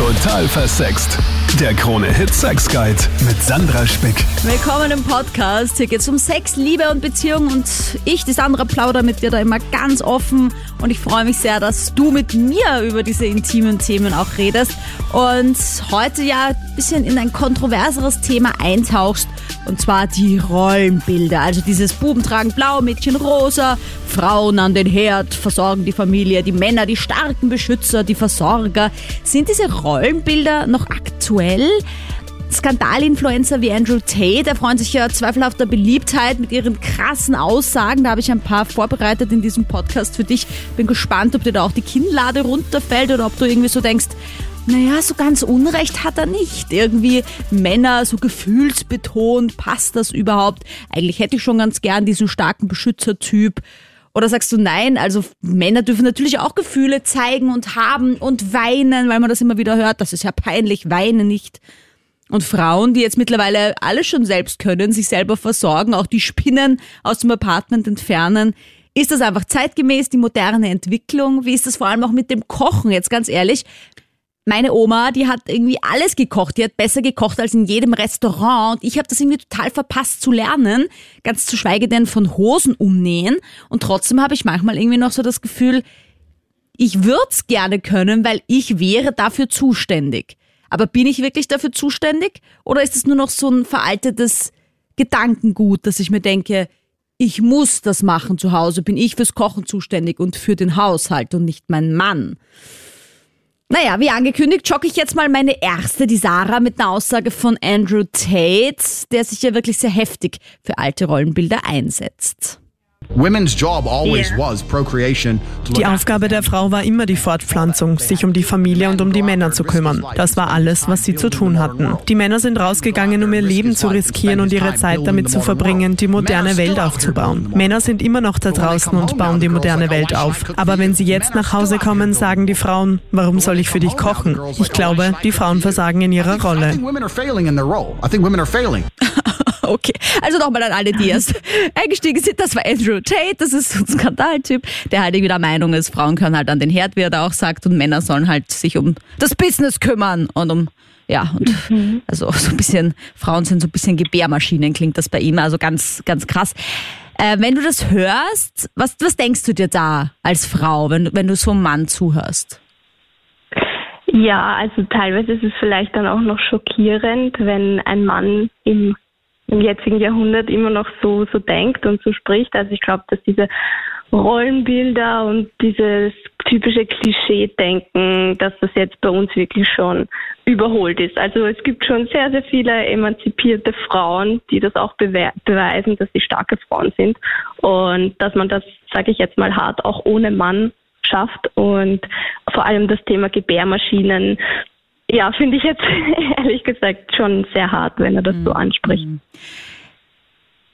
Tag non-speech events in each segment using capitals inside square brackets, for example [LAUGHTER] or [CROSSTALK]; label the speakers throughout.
Speaker 1: Total versext. Der Krone Hit Sex Guide mit Sandra Spick.
Speaker 2: Willkommen im Podcast. Hier geht es um Sex, Liebe und Beziehung und ich, die Sandra, plaudere mit dir da immer ganz offen und ich freue mich sehr, dass du mit mir über diese intimen Themen auch redest und heute ja ein bisschen in ein kontroverseres Thema eintauchst und zwar die Rollenbilder. Also dieses Buben tragen blau, Mädchen rosa, Frauen an den Herd, versorgen die Familie, die Männer, die starken Beschützer, die Versorger. Sind diese Rollenbilder noch aktuell? Skandalinfluencer wie Andrew Tate erfreuen sich ja zweifelhafter Beliebtheit mit ihren krassen Aussagen. Da habe ich ein paar vorbereitet in diesem Podcast für dich. Bin gespannt, ob dir da auch die Kinnlade runterfällt oder ob du irgendwie so denkst, naja, so ganz Unrecht hat er nicht. Irgendwie Männer so gefühlsbetont, passt das überhaupt? Eigentlich hätte ich schon ganz gern diesen starken Beschützertyp. Oder sagst du nein? Also Männer dürfen natürlich auch Gefühle zeigen und haben und weinen, weil man das immer wieder hört. Das ist ja peinlich, weine nicht. Und Frauen, die jetzt mittlerweile alles schon selbst können, sich selber versorgen, auch die Spinnen aus dem Apartment entfernen. Ist das einfach zeitgemäß die moderne Entwicklung? Wie ist das vor allem auch mit dem Kochen? Jetzt ganz ehrlich, meine Oma, die hat irgendwie alles gekocht. Die hat besser gekocht als in jedem Restaurant. Und ich habe das irgendwie total verpasst zu lernen. Ganz zu schweige denn von Hosen umnähen. Und trotzdem habe ich manchmal irgendwie noch so das Gefühl, ich würde es gerne können, weil ich wäre dafür zuständig. Aber bin ich wirklich dafür zuständig? Oder ist es nur noch so ein veraltetes Gedankengut, dass ich mir denke, ich muss das machen zu Hause, bin ich fürs Kochen zuständig und für den Haushalt und nicht mein Mann. Naja, wie angekündigt, jogge ich jetzt mal meine erste, die Sarah, mit einer Aussage von Andrew Tate, der sich ja wirklich sehr heftig für alte Rollenbilder einsetzt.
Speaker 3: Die Aufgabe der Frau war immer die Fortpflanzung, sich um die Familie und um die Männer zu kümmern. Das war alles, was sie zu tun hatten. Die Männer sind rausgegangen, um ihr Leben zu riskieren und ihre Zeit damit zu verbringen, die moderne Welt aufzubauen. Männer sind immer noch da draußen und bauen die moderne Welt auf. Aber wenn sie jetzt nach Hause kommen, sagen die Frauen, warum soll ich für dich kochen? Ich glaube, die Frauen versagen in ihrer Rolle. [LAUGHS]
Speaker 2: Okay, also nochmal an alle, die [LAUGHS] erst eingestiegen sind. Das war Andrew Tate, das ist so ein Skandaltyp, der halt irgendwie der Meinung ist, Frauen können halt an den Herd, wie er da auch sagt, und Männer sollen halt sich um das Business kümmern und um ja, und mhm. also so ein bisschen, Frauen sind so ein bisschen Gebärmaschinen, klingt das bei ihm, also ganz, ganz krass. Äh, wenn du das hörst, was, was denkst du dir da als Frau, wenn, wenn du so einem Mann zuhörst?
Speaker 4: Ja, also teilweise ist es vielleicht dann auch noch schockierend, wenn ein Mann im im jetzigen Jahrhundert immer noch so, so denkt und so spricht. Also ich glaube, dass diese Rollenbilder und dieses typische Klischee-Denken, dass das jetzt bei uns wirklich schon überholt ist. Also es gibt schon sehr, sehr viele emanzipierte Frauen, die das auch bewe beweisen, dass sie starke Frauen sind und dass man das, sage ich jetzt mal hart, auch ohne Mann schafft und vor allem das Thema Gebärmaschinen ja, finde ich jetzt [LAUGHS] ehrlich gesagt schon sehr hart, wenn er das mhm. so anspricht. Mhm.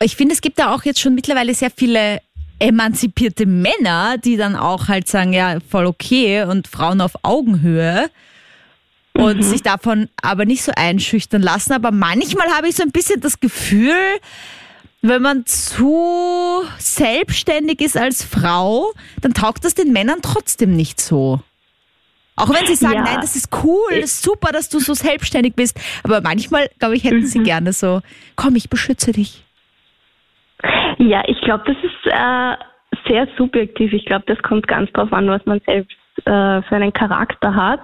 Speaker 2: Ich finde, es gibt da auch jetzt schon mittlerweile sehr viele emanzipierte Männer, die dann auch halt sagen, ja, voll okay und Frauen auf Augenhöhe und mhm. sich davon aber nicht so einschüchtern lassen. Aber manchmal habe ich so ein bisschen das Gefühl, wenn man zu selbstständig ist als Frau, dann taugt das den Männern trotzdem nicht so. Auch wenn sie sagen, ja. nein, das ist cool, das ist super, dass du so selbstständig bist. Aber manchmal, glaube ich, hätten mhm. sie gerne so, komm, ich beschütze dich.
Speaker 4: Ja, ich glaube, das ist äh, sehr subjektiv. Ich glaube, das kommt ganz drauf an, was man selbst äh, für einen Charakter hat.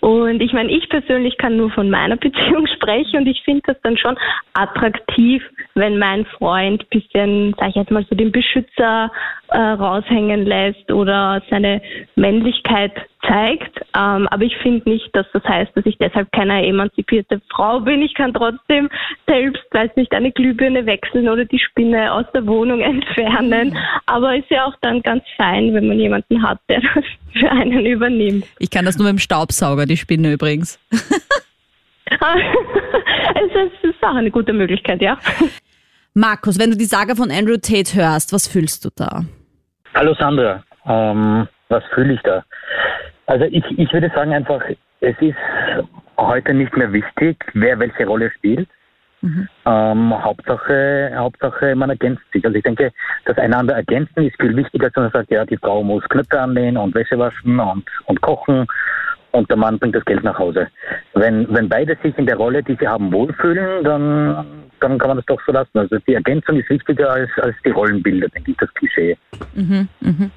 Speaker 4: Und ich meine, ich persönlich kann nur von meiner [LAUGHS] Beziehung sprechen und ich finde das dann schon attraktiv, wenn mein Freund bisschen, sag ich jetzt mal so, den Beschützer äh, raushängen lässt oder seine Männlichkeit zeigt. Ähm, aber ich finde nicht, dass das heißt, dass ich deshalb keine emanzipierte Frau bin. Ich kann trotzdem selbst, weiß nicht, eine Glühbirne wechseln oder die Spinne aus der Wohnung [LAUGHS] entfernen. Aber ist ja auch dann ganz fein, wenn man jemanden hat, der [LAUGHS] das für einen übernimmt.
Speaker 2: Ich kann das nur mit dem Staubsauger, die Spinne übrigens. [LAUGHS]
Speaker 4: es ist auch eine gute Möglichkeit, ja.
Speaker 2: Markus, wenn du die Saga von Andrew Tate hörst, was fühlst du da?
Speaker 5: Hallo Sandra, ähm, was fühle ich da? Also ich, ich würde sagen einfach, es ist heute nicht mehr wichtig, wer welche Rolle spielt. Mhm. Ähm, Hauptsache, Hauptsache, man ergänzt sich. Also ich denke, das einander ergänzen ist viel wichtiger, als wenn man sagt, ja, die Frau muss Knöpfe anlehnen und Wäsche waschen und, und kochen und der Mann bringt das Geld nach Hause. Wenn, wenn beide sich in der Rolle, die sie haben, wohlfühlen, dann, dann kann man das doch so lassen. Also die Ergänzung ist wichtiger als, als die Rollenbilder, denke ich, das Klischee. Mhm,
Speaker 2: mh.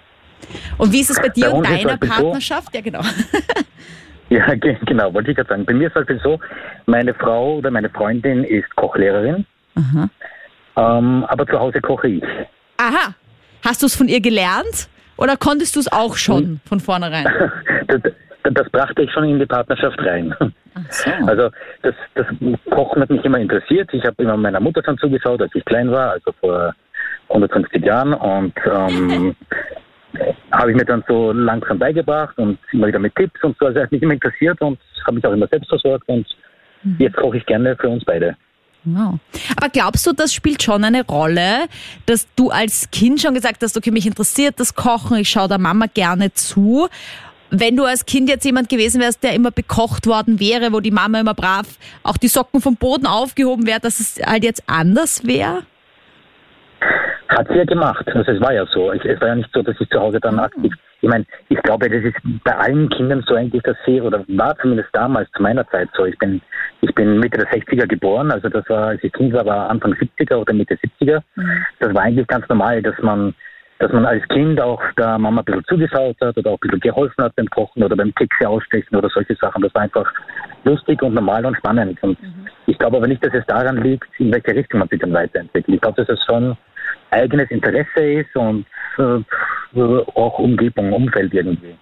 Speaker 2: Und wie ist es bei dir bei und deiner Partnerschaft? So, ja, genau. [LAUGHS]
Speaker 5: ja, genau, wollte ich gerade sagen. Bei mir ist es so, meine Frau oder meine Freundin ist Kochlehrerin, ähm, aber zu Hause koche ich.
Speaker 2: Aha. Hast du es von ihr gelernt? Oder konntest du es auch schon hm. von vornherein? [LAUGHS]
Speaker 5: das, das, brachte ich schon in die Partnerschaft rein. So. [LAUGHS] Also das, das Kochen hat mich immer interessiert. Ich habe immer meiner Mutter schon zugeschaut, als ich klein war, also vor 150 Jahren. Und ähm, habe ich mir dann so langsam beigebracht und immer wieder mit Tipps und so. Also hat mich immer interessiert und habe mich auch immer selbst versorgt und mhm. jetzt koche ich gerne für uns beide.
Speaker 2: Wow. Aber glaubst du, das spielt schon eine Rolle, dass du als Kind schon gesagt hast, okay, mich interessiert das Kochen, ich schaue der Mama gerne zu. Wenn du als Kind jetzt jemand gewesen wärst, der immer bekocht worden wäre, wo die Mama immer brav auch die Socken vom Boden aufgehoben wäre, dass es halt jetzt anders wäre?
Speaker 5: Hat sie ja gemacht. Also es war ja so. Es, war ja nicht so, dass ich zu Hause dann aktiv. Ich meine, ich glaube, das ist bei allen Kindern so eigentlich, dass sie, oder war zumindest damals zu meiner Zeit so. Ich bin, ich bin Mitte der 60er geboren, also das war, als ich Kind war, war Anfang 70er oder Mitte 70er. Mhm. Das war eigentlich ganz normal, dass man, dass man als Kind auch der Mama ein bisschen zugeschaut hat oder auch ein bisschen geholfen hat beim Kochen oder beim Kekse ausstechen oder solche Sachen. Das war einfach lustig und normal und spannend. Und mhm. ich glaube aber nicht, dass es daran liegt, in welche Richtung man sich dann weiterentwickelt. Ich glaube, dass es schon eigenes Interesse ist und äh, auch Umgebung, Umfeld irgendwie.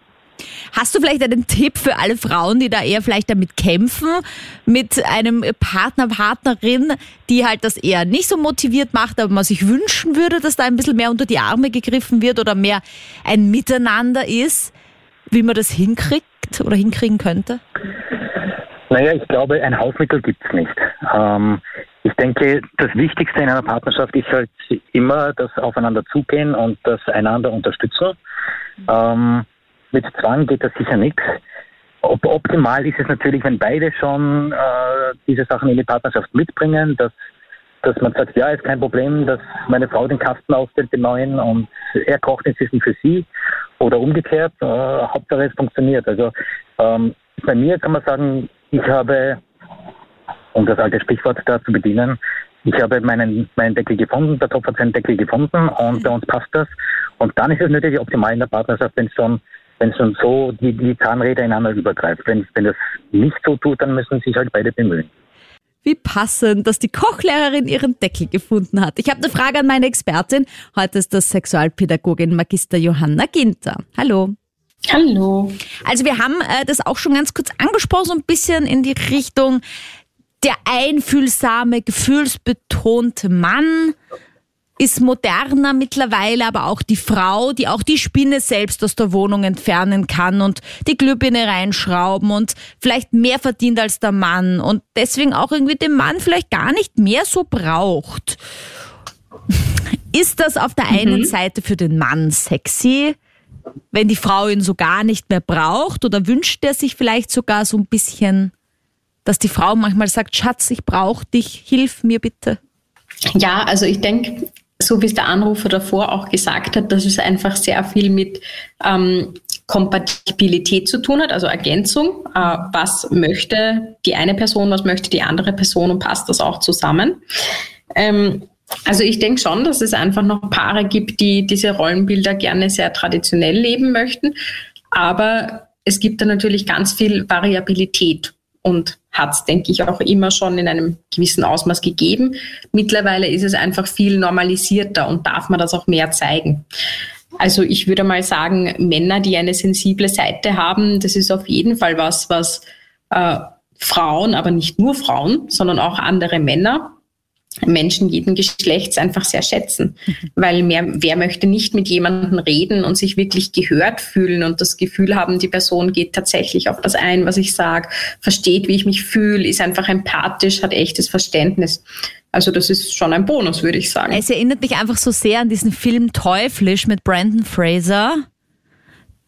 Speaker 2: Hast du vielleicht einen Tipp für alle Frauen, die da eher vielleicht damit kämpfen, mit einem Partner, Partnerin, die halt das eher nicht so motiviert macht, aber man sich wünschen würde, dass da ein bisschen mehr unter die Arme gegriffen wird oder mehr ein Miteinander ist, wie man das hinkriegt oder hinkriegen könnte?
Speaker 5: Naja, ich glaube, ein Hausmittel gibt es nicht. Ähm, ich denke, das Wichtigste in einer Partnerschaft ist halt immer das Aufeinander zugehen und das einander unterstützen. Ähm, mit Zwang geht das sicher nichts. Ob, optimal ist es natürlich, wenn beide schon äh, diese Sachen in die Partnerschaft mitbringen, dass, dass man sagt, ja, ist kein Problem, dass meine Frau den Kasten aufstellt, den neuen, und er kocht inzwischen für sie oder umgekehrt. Äh, Hauptsache es funktioniert. Also ähm, bei mir kann man sagen, ich habe um das alte Sprichwort da zu bedienen. Ich habe meinen, meinen Deckel gefunden, der Topf hat seinen Deckel gefunden und bei uns passt das. Und dann ist es natürlich optimal in der Partnerschaft, wenn es schon, wenn es schon so die, die Zahnräder ineinander übergreift. Wenn, wenn das nicht so tut, dann müssen sich halt beide bemühen.
Speaker 2: Wie passend, dass die Kochlehrerin ihren Deckel gefunden hat. Ich habe eine Frage an meine Expertin. Heute ist das Sexualpädagogin Magister Johanna Ginter. Hallo.
Speaker 6: Hallo.
Speaker 2: Also wir haben äh, das auch schon ganz kurz angesprochen, so ein bisschen in die Richtung der einfühlsame, gefühlsbetonte Mann ist moderner mittlerweile, aber auch die Frau, die auch die Spinne selbst aus der Wohnung entfernen kann und die Glühbirne reinschrauben und vielleicht mehr verdient als der Mann und deswegen auch irgendwie den Mann vielleicht gar nicht mehr so braucht. Ist das auf der einen mhm. Seite für den Mann sexy, wenn die Frau ihn so gar nicht mehr braucht oder wünscht er sich vielleicht sogar so ein bisschen dass die Frau manchmal sagt, Schatz, ich brauche dich, hilf mir bitte?
Speaker 6: Ja, also ich denke, so wie es der Anrufer davor auch gesagt hat, dass es einfach sehr viel mit ähm, Kompatibilität zu tun hat, also Ergänzung. Äh, was möchte die eine Person, was möchte die andere Person und passt das auch zusammen? Ähm, also ich denke schon, dass es einfach noch Paare gibt, die diese Rollenbilder gerne sehr traditionell leben möchten. Aber es gibt da natürlich ganz viel Variabilität und hat es, denke ich, auch immer schon in einem gewissen Ausmaß gegeben. Mittlerweile ist es einfach viel normalisierter und darf man das auch mehr zeigen. Also ich würde mal sagen, Männer, die eine sensible Seite haben, das ist auf jeden Fall was, was äh, Frauen, aber nicht nur Frauen, sondern auch andere Männer Menschen jeden Geschlechts einfach sehr schätzen. Mhm. Weil mehr, wer möchte nicht mit jemandem reden und sich wirklich gehört fühlen und das Gefühl haben, die Person geht tatsächlich auf das ein, was ich sage, versteht, wie ich mich fühle, ist einfach empathisch, hat echtes Verständnis. Also das ist schon ein Bonus, würde ich sagen.
Speaker 2: Es erinnert mich einfach so sehr an diesen Film Teuflisch mit Brandon Fraser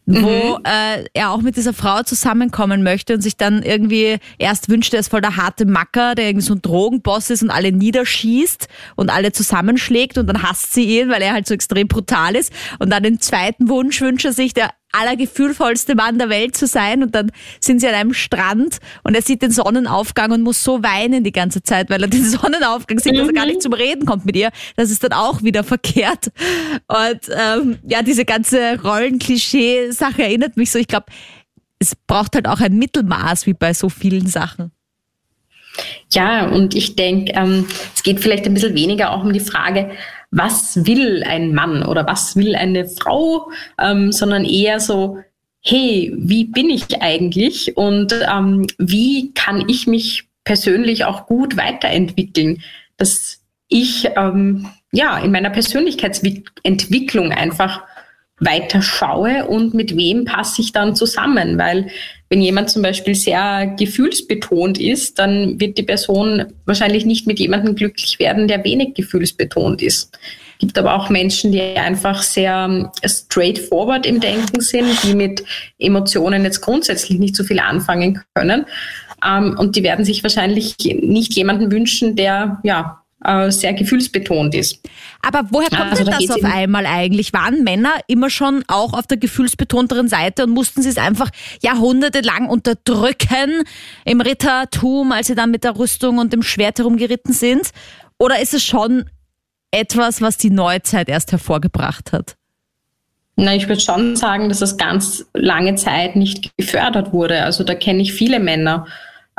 Speaker 2: wo mhm. äh, er auch mit dieser Frau zusammenkommen möchte und sich dann irgendwie erst wünscht, er ist voll der harte Macker, der irgendwie so ein Drogenboss ist und alle niederschießt und alle zusammenschlägt und dann hasst sie ihn, weil er halt so extrem brutal ist. Und dann den zweiten Wunsch wünscht er sich, der allergefühlvollste Mann der Welt zu sein und dann sind sie an einem Strand und er sieht den Sonnenaufgang und muss so weinen die ganze Zeit, weil er den [LAUGHS] Sonnenaufgang sieht, dass er gar nicht zum Reden kommt mit ihr. Das ist dann auch wieder verkehrt. Und ähm, ja, diese ganze Rollenklischee-Sache erinnert mich so, ich glaube, es braucht halt auch ein Mittelmaß wie bei so vielen Sachen.
Speaker 6: Ja, und ich denke, ähm, es geht vielleicht ein bisschen weniger auch um die Frage, was will ein Mann oder was will eine Frau, ähm, sondern eher so, hey, wie bin ich eigentlich? Und ähm, wie kann ich mich persönlich auch gut weiterentwickeln, dass ich ähm, ja in meiner Persönlichkeitsentwicklung einfach weiter schaue und mit wem passe ich dann zusammen, weil wenn jemand zum Beispiel sehr gefühlsbetont ist, dann wird die Person wahrscheinlich nicht mit jemandem glücklich werden, der wenig gefühlsbetont ist. Gibt aber auch Menschen, die einfach sehr straightforward im Denken sind, die mit Emotionen jetzt grundsätzlich nicht so viel anfangen können. Ähm, und die werden sich wahrscheinlich nicht jemanden wünschen, der ja äh, sehr gefühlsbetont ist.
Speaker 2: Aber woher kommt also, denn das auf einmal eigentlich? Waren Männer immer schon auch auf der gefühlsbetonteren Seite und mussten sie es einfach jahrhundertelang unterdrücken im Rittertum, als sie dann mit der Rüstung und dem Schwert herumgeritten sind? Oder ist es schon etwas, was die Neuzeit erst hervorgebracht hat?
Speaker 6: Na, ich würde schon sagen, dass das ganz lange Zeit nicht gefördert wurde. Also da kenne ich viele Männer,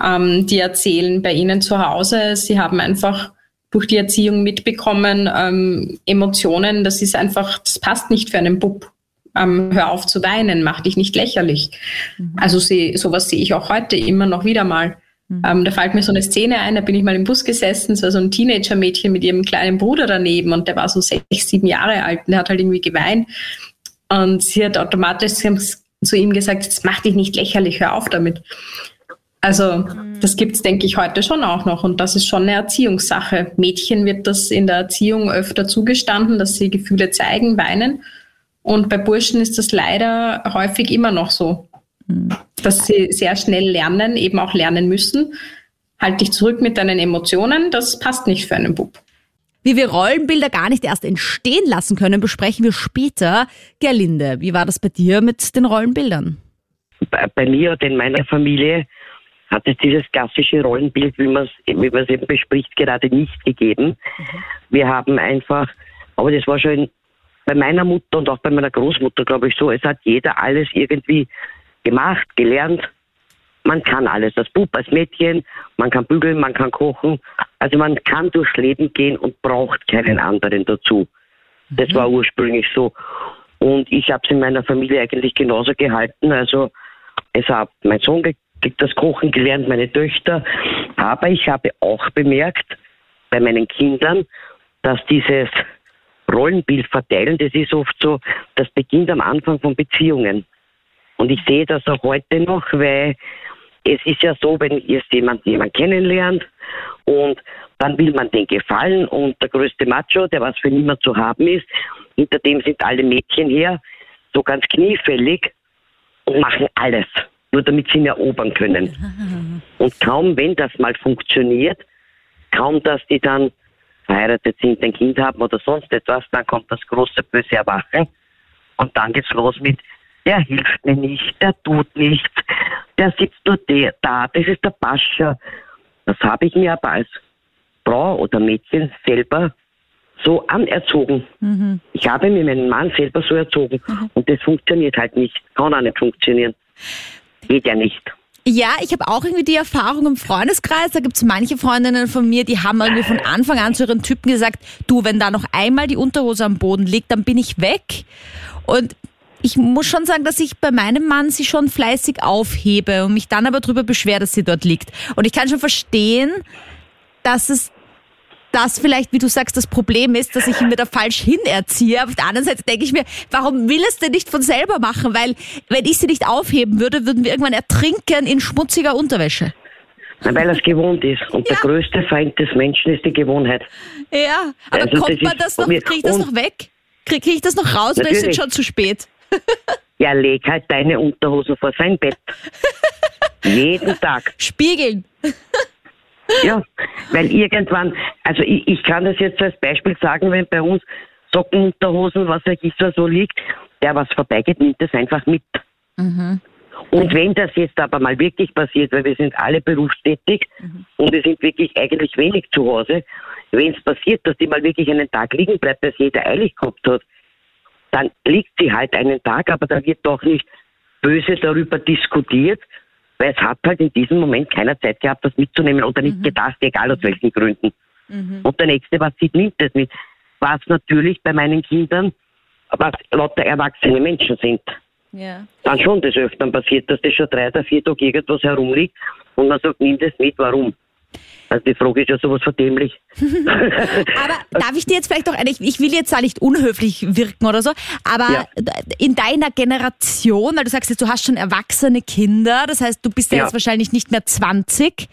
Speaker 6: ähm, die erzählen bei ihnen zu Hause, sie haben einfach durch die Erziehung mitbekommen, ähm, Emotionen, das ist einfach, das passt nicht für einen Bub. Ähm, hör auf zu weinen, mach dich nicht lächerlich. Mhm. Also sie, sowas sehe ich auch heute immer noch wieder mal. Mhm. Ähm, da fällt mir so eine Szene ein, da bin ich mal im Bus gesessen, so, so ein Teenager-Mädchen mit ihrem kleinen Bruder daneben und der war so sechs, sieben Jahre alt und der hat halt irgendwie geweint. Und sie hat automatisch zu ihm gesagt, jetzt mach dich nicht lächerlich, hör auf damit. Also mhm. das gibt es, denke ich, heute schon auch noch und das ist schon eine Erziehungssache. Mädchen wird das in der Erziehung öfter zugestanden, dass sie Gefühle zeigen, weinen. Und bei Burschen ist das leider häufig immer noch so, mhm. dass sie sehr schnell lernen, eben auch lernen müssen. Halt dich zurück mit deinen Emotionen, das passt nicht für einen Bub.
Speaker 2: Wie wir Rollenbilder gar nicht erst entstehen lassen können, besprechen wir später. Gerlinde, wie war das bei dir mit den Rollenbildern?
Speaker 7: Bei, bei mir und in meiner Familie hat es dieses klassische Rollenbild, wie man es wie eben bespricht, gerade nicht gegeben. Mhm. Wir haben einfach, aber das war schon bei meiner Mutter und auch bei meiner Großmutter, glaube ich, so, es hat jeder alles irgendwie gemacht, gelernt. Man kann alles, als Bub, als Mädchen, man kann bügeln, man kann kochen. Also man kann durchs Leben gehen und braucht keinen anderen dazu. Das mhm. war ursprünglich so. Und ich habe es in meiner Familie eigentlich genauso gehalten. Also es hat mein Sohn das Kochen gelernt, meine Töchter. Aber ich habe auch bemerkt bei meinen Kindern, dass dieses Rollenbild verteilen, das ist oft so, das beginnt am Anfang von Beziehungen. Und ich sehe das auch heute noch, weil es ist ja so, wenn jetzt jemand jemand kennenlernt und dann will man den gefallen und der größte Macho, der was für niemand zu haben ist, hinter dem sind alle Mädchen her, so ganz kniefällig und machen alles nur damit sie ihn erobern können. [LAUGHS] Und kaum, wenn das mal funktioniert, kaum, dass die dann verheiratet sind, ein Kind haben oder sonst etwas, dann kommt das große böse Erwachen und dann geht's los mit, der hilft mir nicht, der tut nichts, der sitzt nur der, da, das ist der Pascha. Das habe ich mir aber als Frau oder Mädchen selber so anerzogen. Mhm. Ich habe mir meinen Mann selber so erzogen mhm. und das funktioniert halt nicht, kann auch nicht funktionieren. Geht ja nicht.
Speaker 2: Ja, ich habe auch irgendwie die Erfahrung im Freundeskreis. Da gibt es manche Freundinnen von mir, die haben irgendwie von Anfang an zu ihren Typen gesagt, du, wenn da noch einmal die Unterhose am Boden liegt, dann bin ich weg. Und ich muss schon sagen, dass ich bei meinem Mann sie schon fleißig aufhebe und mich dann aber darüber beschwere, dass sie dort liegt. Und ich kann schon verstehen, dass es das vielleicht, wie du sagst, das Problem ist, dass ich ihn wieder falsch hinerziehe. Auf der anderen Seite denke ich mir, warum will es denn nicht von selber machen? Weil wenn ich sie nicht aufheben würde, würden wir irgendwann ertrinken in schmutziger Unterwäsche.
Speaker 7: Weil er es gewohnt ist. Und ja. der größte Feind des Menschen ist die Gewohnheit.
Speaker 2: Ja, aber also kommt man das noch, kriege ich das noch weg? Kriege krieg ich das noch raus natürlich. oder ist es schon zu spät? [LAUGHS]
Speaker 7: ja, leg halt deine Unterhosen vor sein Bett. [LAUGHS] Jeden Tag.
Speaker 2: Spiegeln. [LAUGHS]
Speaker 7: Ja, weil irgendwann, also ich, ich kann das jetzt als Beispiel sagen, wenn bei uns Sockenunterhosen, was weiß ich, so liegt, der was vorbeigeht, nimmt das einfach mit.
Speaker 2: Mhm.
Speaker 7: Und wenn das jetzt aber mal wirklich passiert, weil wir sind alle berufstätig
Speaker 2: Mhm.
Speaker 7: und wir sind wirklich eigentlich wenig zu Hause, wenn es passiert, dass die mal wirklich einen Tag liegen bleibt, dass jeder eilig gehabt hat, dann liegt sie halt einen Tag, aber da wird doch nicht böse darüber diskutiert, weil es hat halt in diesem Moment keiner Zeit gehabt, das mitzunehmen oder nicht gedacht, egal aus welchen Gründen. Und der Nächste, was sieht, nimmt es mit. Was natürlich bei meinen Kindern, was lauter erwachsene Menschen sind
Speaker 2: Ja.
Speaker 7: dann schon des Öfteren passiert, dass das schon drei oder vier Tage irgendwas herumliegt und man sagt, nimm das mit, warum? Also die Frage ist ja sowas verdämlich. [LAUGHS]
Speaker 2: Aber darf ich dir jetzt vielleicht auch, ich, ich will jetzt da nicht unhöflich wirken oder so, aber
Speaker 7: Ja.
Speaker 2: in deiner Generation, weil du sagst jetzt, du hast schon erwachsene Kinder, das heißt, du bist ja,
Speaker 7: Ja.
Speaker 2: jetzt wahrscheinlich nicht mehr 20,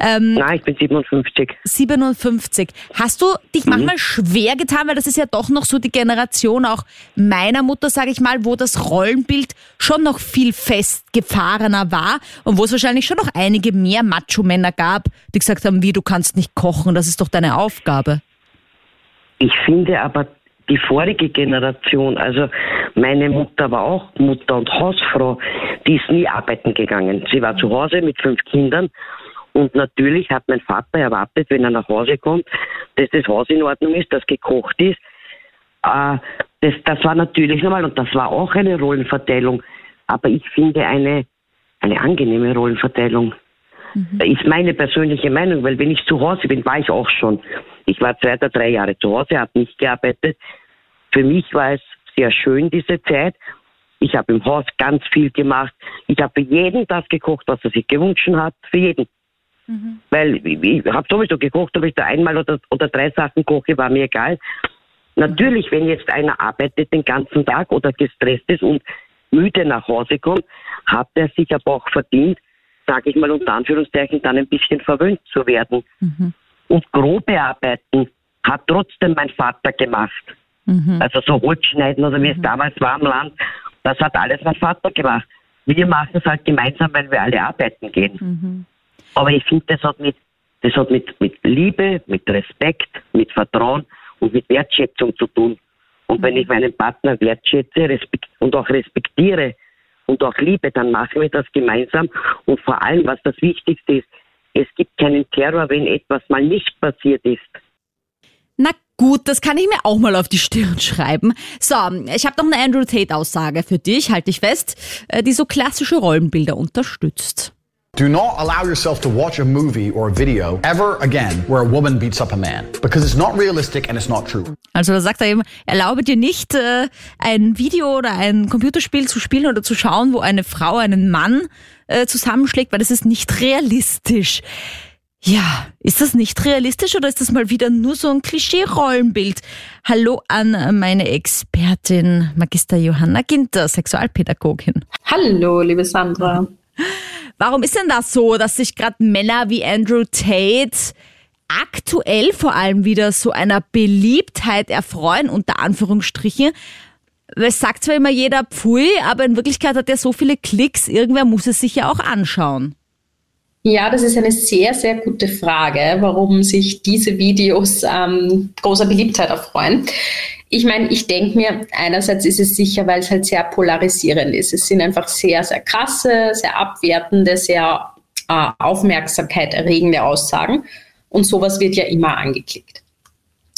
Speaker 2: ähm,
Speaker 7: Nein, ich bin 57.
Speaker 2: 57. Hast du dich
Speaker 7: Mhm.
Speaker 2: manchmal schwer getan, weil das ist ja doch noch so die Generation auch meiner Mutter, sage ich mal, wo das Rollenbild schon noch viel festgefahrener war und wo es wahrscheinlich schon noch einige mehr Macho-Männer gab, die gesagt haben, wie, du kannst nicht kochen, das ist doch deine Aufgabe.
Speaker 7: Ich finde aber die vorige Generation, also meine Mutter war auch Mutter und Hausfrau, die ist nie arbeiten gegangen. Sie war zu Hause mit fünf Kindern und natürlich hat mein Vater erwartet, wenn er nach Hause kommt, dass das Haus in Ordnung ist, dass gekocht ist. Äh, das, das war natürlich normal und das war auch eine Rollenverteilung. Aber ich finde eine, eine angenehme Rollenverteilung. Ist meine persönliche Meinung, weil wenn ich zu Hause bin, war ich auch schon. Ich war zwei oder drei Jahre zu Hause, habe nicht gearbeitet. Für mich war es sehr schön, diese Zeit. Ich habe im Haus ganz viel gemacht. Ich habe für jeden das gekocht, was er sich gewünscht hat. Für jeden. Weil ich, ich habe sowieso gekocht, ob ich da einmal oder, oder drei Sachen koche, war mir egal. Natürlich, wenn jetzt einer arbeitet den ganzen Tag oder gestresst ist und müde nach Hause kommt, hat er sich aber auch verdient, sage ich mal unter Anführungszeichen, dann ein bisschen verwöhnt zu werden. Und grobe Arbeiten hat trotzdem mein Vater gemacht. Also so Holzschneiden oder wie es damals war am Land, das hat alles mein Vater gemacht. Wir machen es halt gemeinsam, weil wir alle arbeiten gehen. Aber ich finde, das hat mit, das hat mit, mit Liebe, mit Respekt, mit Vertrauen und mit Wertschätzung zu tun. Und wenn ich meinen Partner wertschätze respekt und auch respektiere und auch liebe, dann machen wir das gemeinsam. Und vor allem, was das Wichtigste ist, es gibt keinen Terror, wenn etwas mal nicht passiert ist.
Speaker 2: Na gut, das kann ich mir auch mal auf die Stirn schreiben. So, ich habe noch eine Andrew Tate-Aussage für dich, halte dich fest, äh, die so klassische Rollenbilder unterstützt.
Speaker 8: Do not allow yourself to watch a movie or a video ever again where a woman beats up a man because it's not realistic and it's not true.
Speaker 2: Also da sagt er eben, erlaube dir nicht, äh, ein Video oder ein Computerspiel zu spielen oder zu schauen, wo eine Frau einen Mann äh, zusammenschlägt, weil das ist nicht realistisch. Ja, ist das nicht realistisch oder ist das mal wieder nur so ein Klischee-Rollenbild? Hallo an meine Expertin Magister Johanna Ginter, Sexualpädagogin.
Speaker 6: Hallo, liebe Sandra.
Speaker 2: Warum ist denn das so, dass sich gerade Männer wie Andrew Tate aktuell vor allem wieder so einer Beliebtheit erfreuen, unter Anführungsstrichen? Es sagt zwar immer jeder Pfui, aber in Wirklichkeit hat er so viele Klicks, irgendwer muss es sich ja auch anschauen.
Speaker 6: Ja, das ist eine sehr, sehr gute Frage, warum sich diese Videos ähm, großer Beliebtheit erfreuen. Ich meine, ich denke mir, einerseits ist es sicher, weil es halt sehr polarisierend ist. Es sind einfach sehr, sehr krasse, sehr abwertende, sehr äh, Aufmerksamkeit erregende Aussagen. Und sowas wird ja immer angeklickt.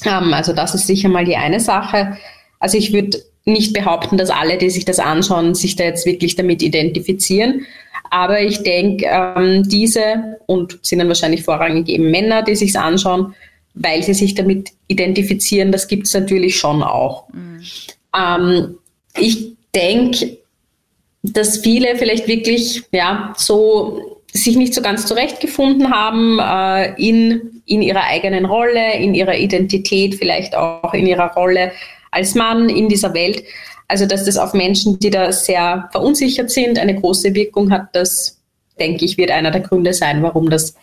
Speaker 6: Ähm, also das ist sicher mal die eine Sache. Also ich würde nicht behaupten, dass alle, die sich das anschauen, sich da jetzt wirklich damit identifizieren. Aber ich denke, ähm, diese und sind dann wahrscheinlich vorrangig eben Männer, die sich anschauen, weil sie sich damit identifizieren, das gibt es natürlich schon auch. Ähm, ich denke, dass viele vielleicht wirklich ja so sich nicht so ganz zurechtgefunden haben äh, in, in ihrer eigenen Rolle, in ihrer Identität, vielleicht auch in ihrer Rolle als Mann in dieser Welt. Also dass das auf Menschen, die da sehr verunsichert sind, eine große Wirkung hat, das denke ich, wird einer der Gründe sein, warum das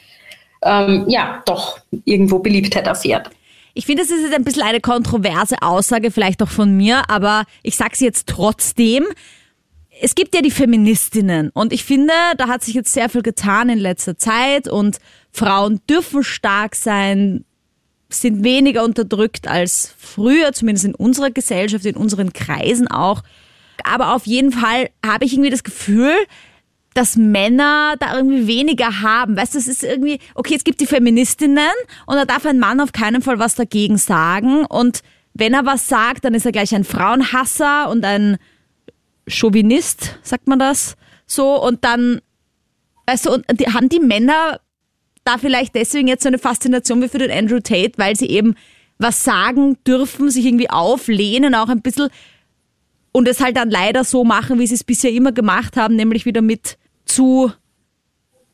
Speaker 6: ähm, ja doch irgendwo Beliebtheit erfährt.
Speaker 2: Ich finde, das ist jetzt ein bisschen eine kontroverse Aussage, vielleicht auch von mir, aber ich sage sie jetzt trotzdem. Es gibt ja die Feministinnen und ich finde, da hat sich jetzt sehr viel getan in letzter Zeit und Frauen dürfen stark sein, sind weniger unterdrückt als früher, zumindest in unserer Gesellschaft, in unseren Kreisen auch. aber auf jeden Fall habe ich irgendwie das Gefühl, dass Männer da irgendwie weniger haben. Weißt du, es ist irgendwie, okay, es gibt die Feministinnen und da darf ein Mann auf keinen Fall was dagegen sagen. Und wenn er was sagt, dann ist er gleich ein Frauenhasser und ein Chauvinist, sagt man das so. Und dann, weißt du, und die, haben die Männer da vielleicht deswegen jetzt so eine Faszination wie für den Andrew Tate, weil sie eben was sagen dürfen, sich irgendwie auflehnen, auch ein bisschen und es halt dann leider so machen, wie sie es bisher immer gemacht haben, nämlich wieder mit zu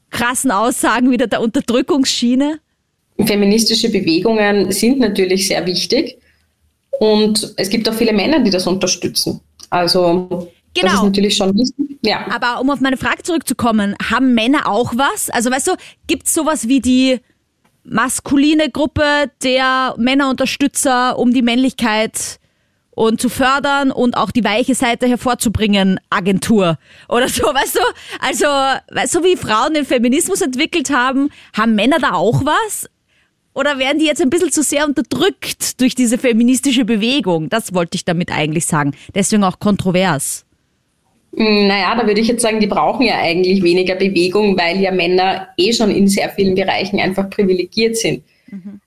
Speaker 2: krassen Aussagen wieder der Unterdrückungsschiene?
Speaker 6: Feministische Bewegungen sind natürlich sehr wichtig und es gibt auch viele Männer, die das unterstützen. Also genau. das ist genau. natürlich schon wichtig.
Speaker 2: Ja. Aber um auf meine Frage zurückzukommen, haben Männer auch was? Also weißt du, gibt es sowas wie die maskuline Gruppe der Männerunterstützer, um die Männlichkeit und zu fördern und auch die weiche Seite hervorzubringen, Agentur oder so, [LAUGHS] weißt du? Also, so wie Frauen den Feminismus entwickelt haben, haben Männer da auch was? Oder werden die jetzt ein bisschen zu sehr unterdrückt durch diese feministische Bewegung? Das wollte ich damit eigentlich sagen. Deswegen auch kontrovers.
Speaker 6: Hm, naja, da würde ich jetzt sagen, die brauchen ja eigentlich weniger Bewegung, weil ja Männer eh schon in sehr vielen Bereichen einfach privilegiert sind.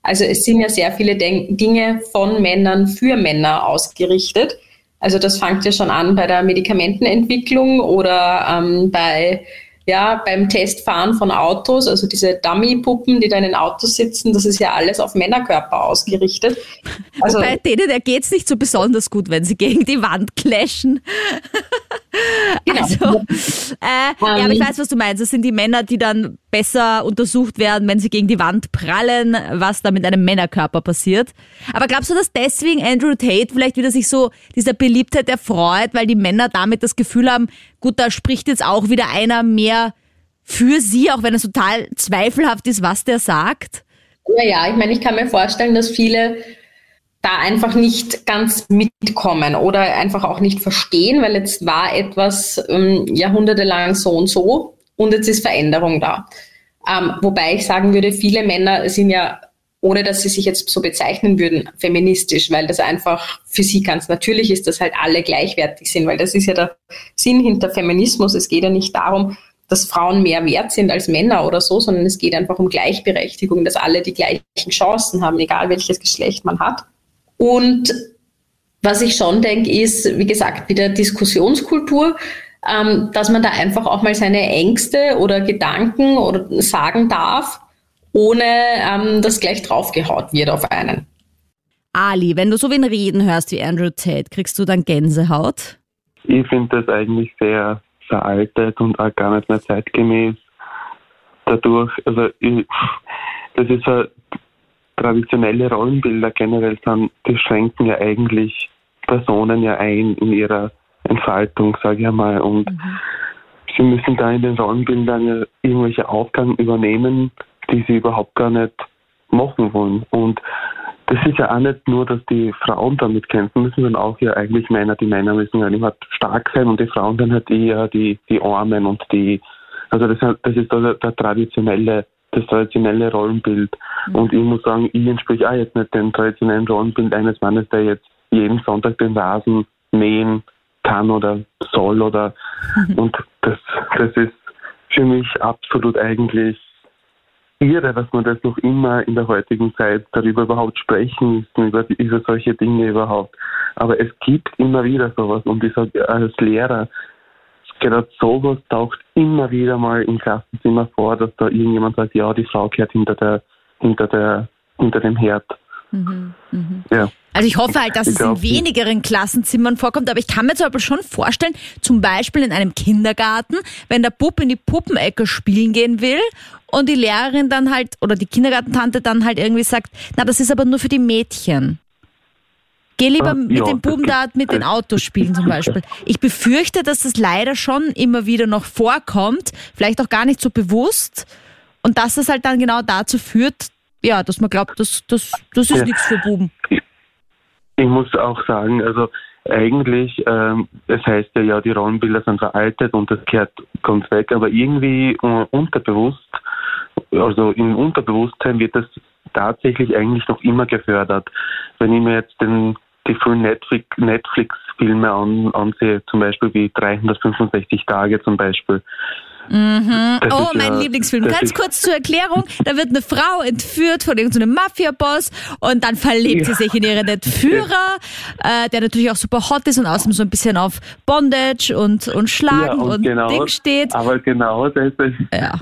Speaker 6: Also es sind ja sehr viele Den Dinge von Männern für Männer ausgerichtet. Also das fängt ja schon an bei der Medikamentenentwicklung oder ähm, bei ja, beim Testfahren von Autos, also diese Dummy-Puppen, die da in den Autos sitzen, das ist ja alles auf Männerkörper ausgerichtet. [LAUGHS]
Speaker 2: Also, Bei denen geht es nicht so besonders gut, wenn sie gegen die Wand clashen. [LAUGHS] Genau. Also, äh, um, ja, aber ich ähm. weiß, was du meinst. Das sind die Männer, die dann besser untersucht werden, wenn sie gegen die Wand prallen, was da mit einem Männerkörper passiert. Aber glaubst du, dass deswegen Andrew Tate vielleicht wieder sich so dieser Beliebtheit erfreut, weil die Männer damit das Gefühl haben, gut, da spricht jetzt auch wieder einer mehr für sie, auch wenn es total zweifelhaft ist, was der sagt?
Speaker 6: Ja, ja, ich meine, ich kann mir vorstellen, dass viele da einfach nicht ganz mitkommen oder einfach auch nicht verstehen, weil jetzt war etwas ähm, jahrhundertelang so und so und jetzt ist Veränderung da. Ähm, wobei ich sagen würde, viele Männer sind ja, ohne dass sie sich jetzt so bezeichnen würden, feministisch, weil das einfach für sie ganz natürlich ist, dass halt alle gleichwertig sind, weil das ist ja der Sinn hinter Feminismus. Es geht ja nicht darum, dass Frauen mehr wert sind als Männer oder so, sondern es geht einfach um Gleichberechtigung, dass alle die gleichen Chancen haben, egal welches Geschlecht man hat. Und was ich schon denke, ist, wie gesagt, wieder Diskussionskultur, ähm, dass man da einfach auch mal seine Ängste oder Gedanken oder sagen darf, ohne ähm, dass gleich draufgehaut wird auf einen.
Speaker 2: Ali, wenn du so wen reden hörst wie Andrew Tate, kriegst du dann Gänsehaut?
Speaker 9: Ich finde das eigentlich sehr veraltet und auch gar nicht mehr zeitgemäß. Dadurch, also ich, das ist so traditionelle Rollenbilder generell sind, die schränken ja eigentlich Personen ja ein in ihrer Entfaltung, sage ich einmal. Und mhm. sie müssen da in den Rollenbildern irgendwelche Aufgaben übernehmen, die sie überhaupt gar nicht machen wollen. Und das ist ja auch nicht nur, dass die Frauen damit kämpfen müssen, sondern auch ja eigentlich Männer. Die Männer müssen ja immer stark sein und die Frauen dann halt eher die, die Armen und die, also das, das ist der, der traditionelle das traditionelle Rollenbild. Mhm. Und ich muss sagen, ich entspreche auch jetzt nicht dem traditionellen Rollenbild eines Mannes, der jetzt jeden Sonntag den Rasen mähen kann oder soll oder mhm. und das, das ist für mich absolut eigentlich irre, dass man das noch immer in der heutigen Zeit darüber überhaupt sprechen müssen, über, über solche Dinge überhaupt. Aber es gibt immer wieder sowas und ich sage als Lehrer, gerade sowas taucht immer wieder mal im Klassenzimmer vor, dass da irgendjemand sagt, ja, die Frau kehrt hinter der, hinter der, hinter dem Herd. Mhm,
Speaker 2: mh. ja. Also ich hoffe halt, dass ich es in wenigeren Klassenzimmern vorkommt, aber ich kann mir zum Beispiel schon vorstellen, zum Beispiel in einem Kindergarten, wenn der Bub in die Puppenecke spielen gehen will und die Lehrerin dann halt oder die Kindergartentante dann halt irgendwie sagt, na, das ist aber nur für die Mädchen. Geh lieber mit ja, dem Buben da mit den Autos spielen zum Beispiel. Ich befürchte, dass das leider schon immer wieder noch vorkommt, vielleicht auch gar nicht so bewusst und dass das halt dann genau dazu führt, ja, dass man glaubt, das, das, das ist ja. nichts für Buben.
Speaker 9: Ich muss auch sagen, also eigentlich, ähm, es heißt ja, ja, die Rollenbilder sind veraltet und das kehrt ganz weg, aber irgendwie uh, unterbewusst, also im Unterbewusstsein wird das tatsächlich eigentlich noch immer gefördert. Wenn ich mir jetzt den die frühen Netflix, Filme an, ansehe, zum Beispiel wie 365 Tage zum Beispiel,
Speaker 2: Mhm. Oh, mein ja, Lieblingsfilm. Ganz kurz zur Erklärung. Da wird eine Frau entführt von irgendeinem Mafia-Boss und dann verliebt ja. sie sich in ihren Entführer, äh, der natürlich auch super hot ist und außerdem so ein bisschen auf Bondage und, und Schlagen ja, und, und genau, Ding steht.
Speaker 9: Aber genau das, das,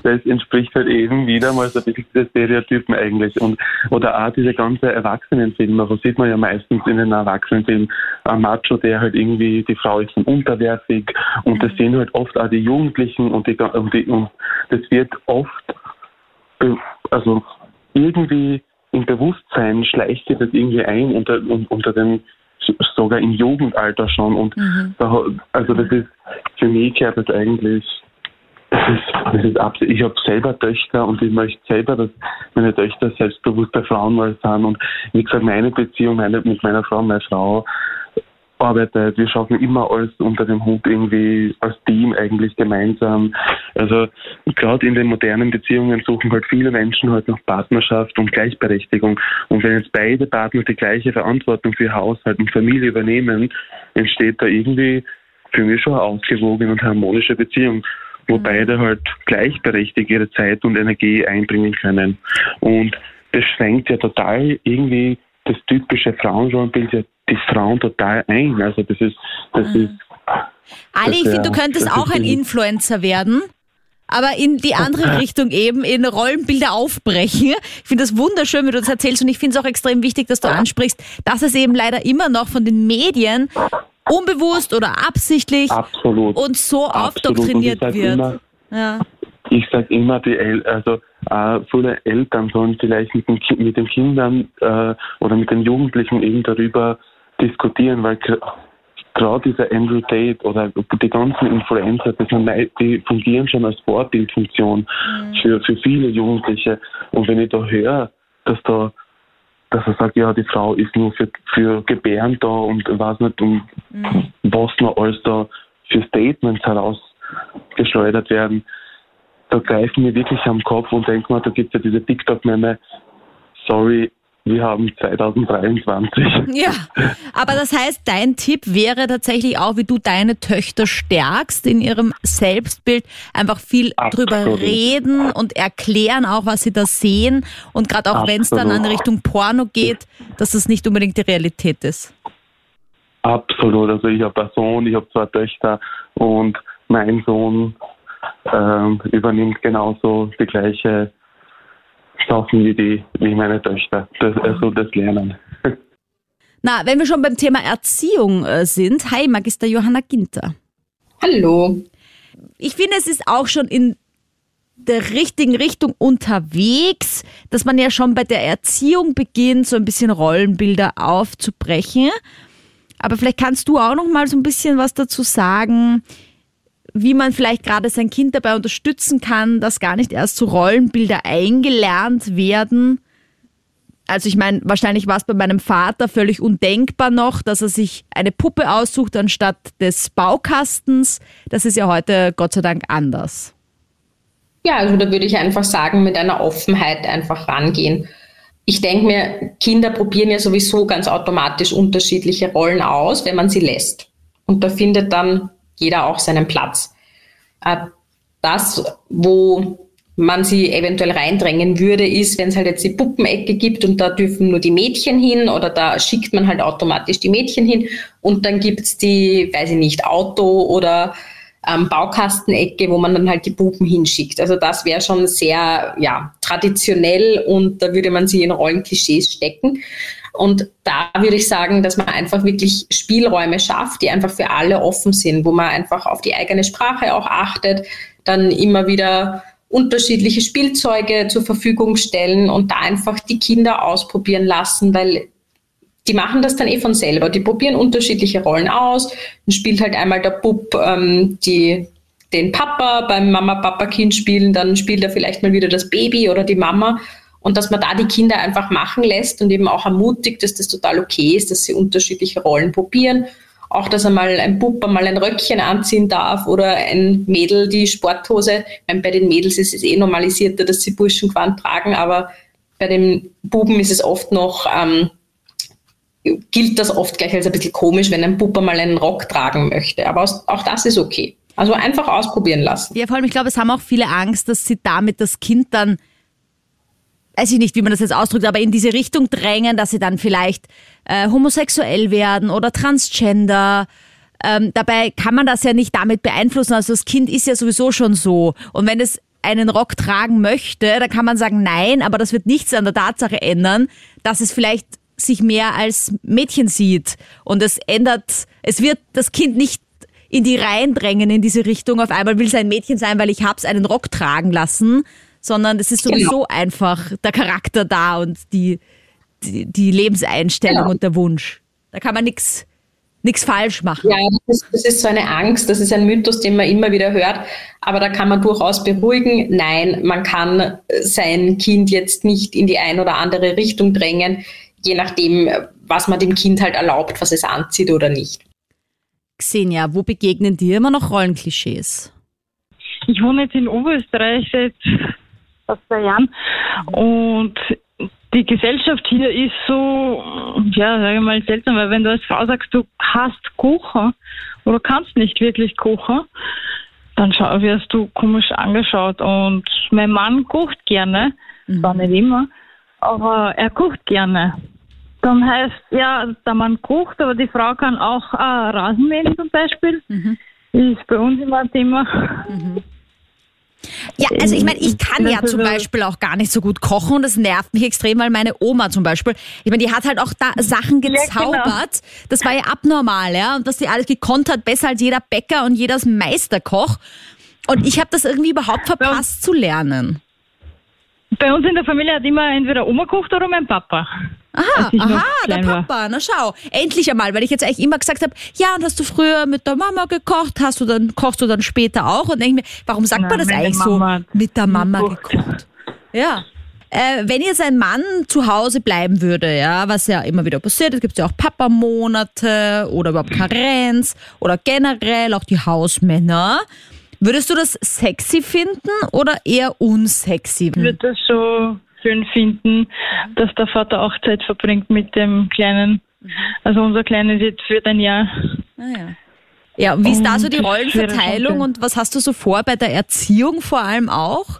Speaker 9: das, entspricht halt eben wieder mal so ein bisschen diese Stereotypen eigentlich. Und, oder auch diese ganze Erwachsenenfilme, wo sieht man ja meistens in den Erwachsenenfilmen ein Macho, der halt irgendwie, die Frau ist dann unterwerfig und mhm. das sehen halt oft auch die Jugendlichen und die und, die, und das wird oft, also irgendwie im Bewusstsein schleicht sich das irgendwie ein unter, unter den sogar im Jugendalter schon. Und mhm. da, also das ist für mich gehört das eigentlich das ist, das ist absolut, ich habe selber Töchter und ich möchte selber, dass meine Töchter selbstbewusste Frauen mal sind. Und wie gesagt, meine Beziehung meine, mit meiner Frau, meine Frau arbeitet. Wir schaffen immer alles unter dem Hut irgendwie als Team eigentlich gemeinsam. Also gerade in den modernen Beziehungen suchen halt viele Menschen halt nach Partnerschaft und Gleichberechtigung. Und wenn jetzt beide Partner die gleiche Verantwortung für Haushalt und Familie übernehmen, entsteht da irgendwie für mich schon eine ausgewogene und harmonische Beziehung wo mhm. beide halt gleichberechtigt ihre Zeit und Energie einbringen können. Und das schränkt ja total irgendwie das typische Frauenrollenbild ja die Frauen total ein. Also das ist, das mhm. ist.
Speaker 2: Ali, ich finde, du könntest auch ein Influencer werden. Aber in die andere Richtung eben, in Rollenbilder aufbrechen. Ich finde das wunderschön, wie du das erzählst. Und ich finde es auch extrem wichtig, dass du ansprichst, dass es eben leider immer noch von den Medien unbewusst oder absichtlich
Speaker 9: Absolut.
Speaker 2: und so Absolut. aufdoktriniert wird. Immer,
Speaker 9: ja. Ich sage immer, die El also äh, viele Eltern sollen vielleicht mit den, mit den Kindern äh, oder mit den Jugendlichen eben darüber diskutieren, weil gerade dieser Andrew Tate oder die ganzen Influencer, die fungieren schon als Vorbildfunktion mhm. für, für viele Jugendliche. Und wenn ich da höre, dass da dass er sagt, ja, die Frau ist nur für, für Gebären da und weiß nicht, um mhm. was noch alles da für Statements herausgeschleudert werden, da greifen wir wirklich am Kopf und denken da gibt es ja diese TikTok-Meme, sorry, wir haben 2023.
Speaker 2: Ja, aber das heißt, dein Tipp wäre tatsächlich auch, wie du deine Töchter stärkst in ihrem Selbstbild, einfach viel Absolut. drüber reden und erklären auch, was sie da sehen und gerade auch wenn es dann in Richtung Porno geht, dass das nicht unbedingt die Realität ist.
Speaker 9: Absolut, also ich habe einen Sohn, ich habe zwei Töchter und mein Sohn ähm, übernimmt genauso die gleiche Sachen wie, die, wie meine Töchter. Das, also das Lernen. [LAUGHS]
Speaker 2: Na, wenn wir schon beim Thema Erziehung äh, sind, hi Magister Johanna Ginter.
Speaker 6: Hallo.
Speaker 2: Ich finde, es ist auch schon in der richtigen Richtung unterwegs, dass man ja schon bei der Erziehung beginnt, so ein bisschen Rollenbilder aufzubrechen. Aber vielleicht kannst du auch noch mal so ein bisschen was dazu sagen, wie man vielleicht gerade sein Kind dabei unterstützen kann, dass gar nicht erst so Rollenbilder eingelernt werden. Also ich meine, wahrscheinlich war es bei meinem Vater völlig undenkbar noch, dass er sich eine Puppe aussucht anstatt des Baukastens. Das ist ja heute Gott sei Dank anders.
Speaker 6: Ja, also da würde ich einfach sagen, mit einer Offenheit einfach rangehen. Ich denke mir, Kinder probieren ja sowieso ganz automatisch unterschiedliche Rollen aus, wenn man sie lässt. Und da findet dann jeder auch seinen Platz. Äh, das, wo man sie eventuell reindrängen würde, ist, wenn es halt jetzt die Puppenecke gibt und da dürfen nur die Mädchen hin oder da schickt man halt automatisch die Mädchen hin und dann gibt es die, weiß ich nicht, Auto oder ähm, Baukastenecke, wo man dann halt die Puppen hinschickt. Also das wäre schon sehr ja, traditionell und da würde man sie in Rollenklischees stecken. Und da würde ich sagen, dass man einfach wirklich Spielräume schafft, die einfach für alle offen sind, wo man einfach auf die eigene Sprache auch achtet, dann immer wieder unterschiedliche Spielzeuge zur Verfügung stellen und da einfach die Kinder ausprobieren lassen, weil die machen das dann eh von selber. Die probieren unterschiedliche Rollen aus. Dann spielt halt einmal der Bub ähm, die, den Papa beim Mama-Papa-Kind spielen, dann spielt er vielleicht mal wieder das Baby oder die Mama und dass man da die Kinder einfach machen lässt und eben auch ermutigt, dass das total okay ist, dass sie unterschiedliche Rollen probieren. Auch, dass einmal ein Bub mal ein Röckchen anziehen darf oder ein Mädel die Sporthose. Meine, bei den Mädels ist es eh normalisierter, dass sie Burschenquant tragen, aber bei den Buben ist es oft noch ähm, gilt das oft gleich als ein bisschen komisch, wenn ein Pupper mal einen Rock tragen möchte. Aber auch das ist okay. Also einfach ausprobieren lassen.
Speaker 2: Ja, vor allem, ich glaube, es haben auch viele Angst, dass sie damit das Kind dann, weiß ich nicht, wie man das jetzt ausdrückt, aber in diese Richtung drängen, dass sie dann vielleicht äh, homosexuell werden oder transgender. Ähm, dabei kann man das ja nicht damit beeinflussen. Also das Kind ist ja sowieso schon so. Und wenn es einen Rock tragen möchte, dann kann man sagen nein, aber das wird nichts an der Tatsache ändern, dass es vielleicht sich mehr als Mädchen sieht. Und es ändert, es wird das Kind nicht in die Reihen drängen in diese Richtung. Auf einmal will es ein Mädchen sein, weil ich hab's einen Rock tragen lassen, sondern es ist sowieso genau. einfach der Charakter da und die, die, die Lebenseinstellung genau. und der Wunsch. Da kann man nichts nichts falsch machen.
Speaker 6: Ja, das ist, das ist, so eine Angst, das ist ein Mythos, den man immer wieder hört, aber da kann man durchaus beruhigen. Nein, man kann sein Kind jetzt nicht in die ein oder andere Richtung drängen, je nachdem, was man dem Kind halt erlaubt, was es anzieht oder nicht.
Speaker 2: Xenia, wo begegnen dir immer noch Rollenklischees?
Speaker 10: Ich wohne jetzt in Oberösterreich seit fast zwei Jahren und die Gesellschaft hier ist so, ja, sage ich mal, seltsam, weil wenn du als Frau sagst, du hast kochen oder kannst nicht wirklich kochen, dann schau, wirst du komisch angeschaut. Und mein Mann kocht gerne, mhm. zwar nicht immer, aber er kocht gerne. Dann heißt, ja, der Mann kocht, aber die Frau kann auch äh, Rasen mähen zum Beispiel. Mhm. Ist bei uns immer ein Thema. Mhm.
Speaker 2: Ja, also ich meine, ich kann ja zum Beispiel auch gar nicht so gut kochen und das nervt mich extrem, weil meine Oma zum Beispiel, ich meine, die hat halt auch da Sachen gezaubert. Ja, genau. Das war ja abnormal, ja. Und dass die alles gekonnt hat, besser als jeder Bäcker und jeder Meisterkoch. Und ich habe das irgendwie überhaupt verpasst zu lernen.
Speaker 10: Bei uns in der Familie hat immer entweder Oma gekocht oder mein Papa.
Speaker 2: Aha, aha, der Papa, war. na schau. Endlich einmal, weil ich jetzt eigentlich immer gesagt habe, ja, und hast du früher mit der Mama gekocht, hast du dann, kochst du dann später auch? Und denke mir, warum sagt Nein, man das eigentlich so? Mit der Mama gekocht. gekocht. Ja. Äh, wenn jetzt ein Mann zu Hause bleiben würde, ja, was ja immer wieder passiert, es gibt ja auch Papamonate oder überhaupt Karenz oder generell auch die Hausmänner. Würdest du das sexy finden oder eher unsexy?
Speaker 10: Ich würde das so schön finden, dass der Vater auch Zeit verbringt mit dem Kleinen. Also unser Kleines jetzt wird ein Jahr.
Speaker 2: Ah, ja. Ja, wie ist da so die Rollenverteilung und was hast du so vor bei der Erziehung vor allem auch?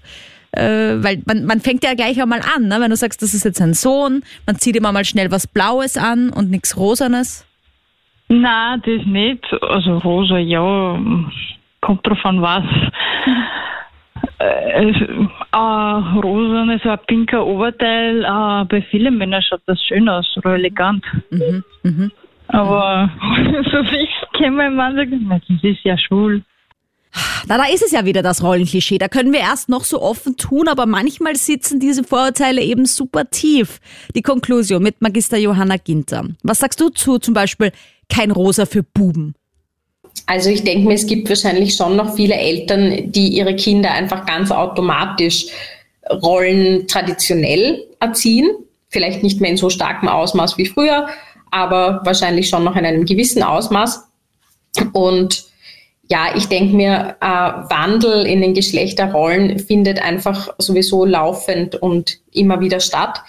Speaker 2: Äh, weil man, man fängt ja gleich einmal an, ne? wenn du sagst, das ist jetzt ein Sohn, man zieht immer mal schnell was Blaues an und nichts Rosanes.
Speaker 10: Na, das nicht. Also rosa, ja, kommt drauf an was. [LAUGHS] Äh, äh, rosa, so ein pinker Oberteil. Äh, bei vielen Männern schaut das schön aus, so elegant. Mhm, mhm. Aber [LAUGHS] so wie ich kenne, mein Mann sagt, das ist ja schwul.
Speaker 2: Na, da ist es ja wieder das Rollenklischee. Da können wir erst noch so offen tun, aber manchmal sitzen diese Vorurteile eben super tief. Die Konklusion mit Magister Johanna Ginter. Was sagst du zu zum Beispiel kein Rosa für Buben?
Speaker 6: Also ich denke mir, es gibt wahrscheinlich schon noch viele Eltern, die ihre Kinder einfach ganz automatisch Rollen traditionell erziehen. Vielleicht nicht mehr in so starkem Ausmaß wie früher, aber wahrscheinlich schon noch in einem gewissen Ausmaß. Und ja, ich denke mir, äh, Wandel in den Geschlechterrollen findet einfach sowieso laufend und immer wieder statt.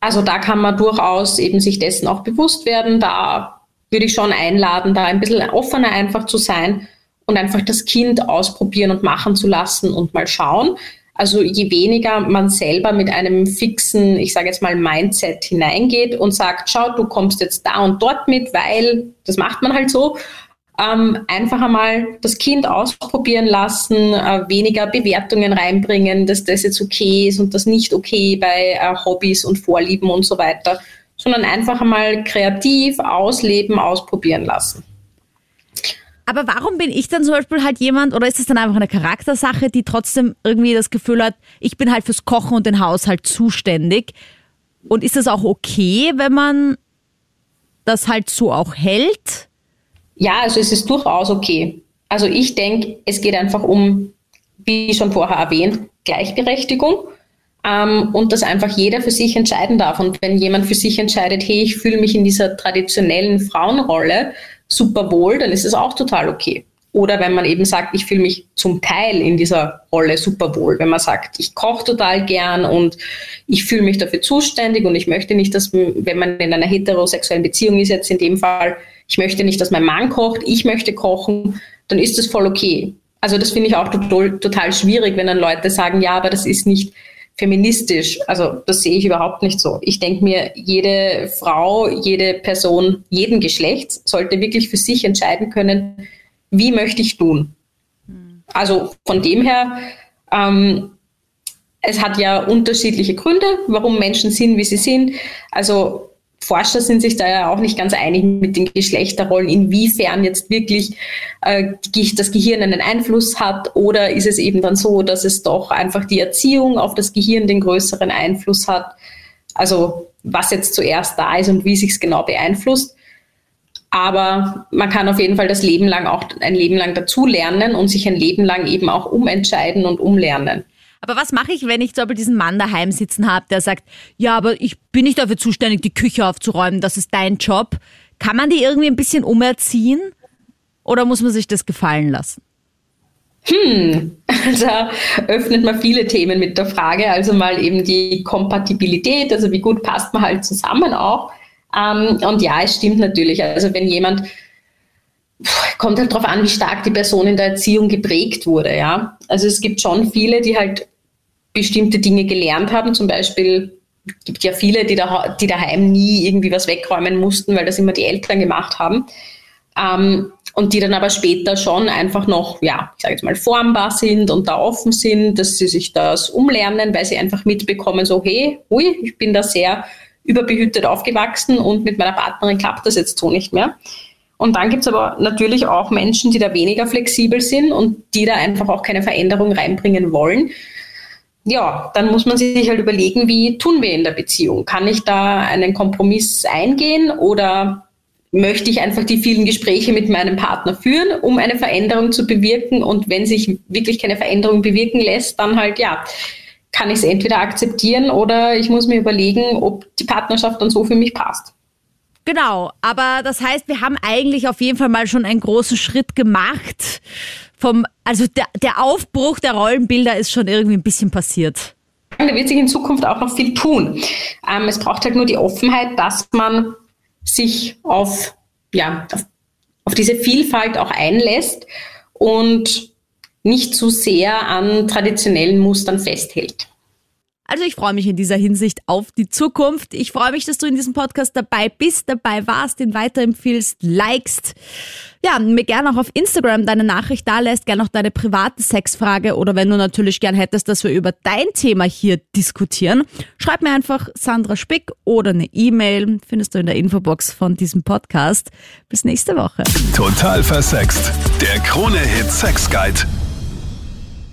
Speaker 6: Also da kann man durchaus eben sich dessen auch bewusst werden. Da würde ich schon einladen, da ein bisschen offener einfach zu sein und einfach das Kind ausprobieren und machen zu lassen und mal schauen. Also je weniger man selber mit einem fixen, ich sage jetzt mal, Mindset hineingeht und sagt, schau, du kommst jetzt da und dort mit, weil das macht man halt so. Ähm, einfach einmal das Kind ausprobieren lassen, äh, weniger Bewertungen reinbringen, dass das jetzt okay ist und das nicht okay bei äh, Hobbys und Vorlieben und so weiter sondern einfach einmal kreativ ausleben, ausprobieren lassen.
Speaker 2: Aber warum bin ich dann zum Beispiel halt jemand, oder ist es dann einfach eine Charaktersache, die trotzdem irgendwie das Gefühl hat, ich bin halt fürs Kochen und den Haushalt zuständig? Und ist das auch okay, wenn man das halt so auch hält?
Speaker 6: Ja, also es ist durchaus okay. Also ich denke, es geht einfach um, wie schon vorher erwähnt, Gleichberechtigung ähm, und dass einfach jeder für sich entscheiden darf. Und wenn jemand für sich entscheidet, hey, ich fühle mich in dieser traditionellen Frauenrolle super wohl, dann ist es auch total okay. oder wenn man eben sagt, ich fühle mich zum Teil in dieser Rolle super wohl. Wenn man sagt, ich koche total gern und ich fühle mich dafür zuständig und ich möchte nicht, dass, wenn man in einer heterosexuellen Beziehung ist, jetzt in dem Fall, ich möchte nicht, dass mein Mann kocht, ich möchte kochen, dann ist das voll okay. Also das finde ich auch total, total schwierig, wenn dann Leute sagen, ja, aber das ist nicht feministisch. Also das sehe ich überhaupt nicht so. Ich denke mir, jede Frau, jede Person, jeden Geschlechts sollte wirklich für sich entscheiden können, wie möchte ich tun. Also von dem her, ähm, es hat ja unterschiedliche Gründe, warum Menschen sind, wie sie sind. Also Forscher sind sich da ja auch nicht ganz einig mit den Geschlechterrollen, inwiefern jetzt wirklich äh, das Gehirn einen Einfluss hat oder ist es eben dann so, dass es doch einfach die Erziehung auf das Gehirn den größeren Einfluss hat. Also was jetzt zuerst da ist und wie sich es genau beeinflusst. Aber man kann auf jeden Fall das Leben lang auch ein Leben lang dazulernen und sich ein Leben lang eben auch umentscheiden und umlernen.
Speaker 2: Aber was mache ich, wenn ich zum Beispiel diesen Mann daheim sitzen habe, der sagt, ja, aber ich bin nicht dafür zuständig, die Küche aufzuräumen, das ist dein Job. Kann man die irgendwie ein bisschen umerziehen? Oder muss man sich das gefallen lassen?
Speaker 6: Hm, [LAUGHS] da öffnet man viele Themen mit der Frage. Also mal eben die Kompatibilität, also wie gut passt man halt zusammen auch. Ähm, und ja, es stimmt natürlich. Also wenn jemand kommt halt darauf an, wie stark die Person in der Erziehung geprägt wurde, ja. Also es gibt schon viele, die halt bestimmte Dinge gelernt haben, zum Beispiel gibt ja viele, die, da, die daheim nie irgendwie was wegräumen mussten, weil das immer die Eltern gemacht haben. Ähm, und die dann aber später schon einfach noch, ja, ich sage jetzt mal, formbar sind und da offen sind, dass sie sich das umlernen, weil sie einfach mitbekommen, so, hey, ui, ich bin da sehr überbehütet aufgewachsen und mit meiner Partnerin klappt das jetzt so nicht mehr. Und dann gibt es aber natürlich auch Menschen, die da weniger flexibel sind und die da einfach auch keine Veränderung reinbringen wollen. Ja, dann muss man sich halt überlegen, wie tun wir in der Beziehung? Kann ich da einen Kompromiss eingehen oder möchte ich einfach die vielen Gespräche mit meinem Partner führen, um eine Veränderung zu bewirken? Und wenn sich wirklich keine Veränderung bewirken lässt, dann halt ja, kann ich es entweder akzeptieren oder ich muss mir überlegen, ob die Partnerschaft dann so für mich passt.
Speaker 2: Genau, aber das heißt, wir haben eigentlich auf jeden Fall mal schon einen großen Schritt gemacht. Vom, also der, der Aufbruch der Rollenbilder ist schon irgendwie ein bisschen passiert.
Speaker 6: Da wird sich in Zukunft auch noch viel tun. Ähm, es braucht halt nur die Offenheit, dass man sich auf, ja, auf, auf diese Vielfalt auch einlässt und nicht zu sehr an traditionellen Mustern festhält.
Speaker 2: Also ich freue mich in dieser Hinsicht auf die Zukunft. Ich freue mich, dass du in diesem Podcast dabei bist, dabei warst, den weiterempfiehlst, likest. Ja, mir gerne auch auf Instagram deine Nachricht da lässt, gerne auch deine private Sexfrage oder wenn du natürlich gern hättest, dass wir über dein Thema hier diskutieren, schreib mir einfach Sandra Spick oder eine E-Mail, findest du in der Infobox von diesem Podcast. Bis nächste Woche.
Speaker 1: Total versext. Der Krone-Hit Sex Guide.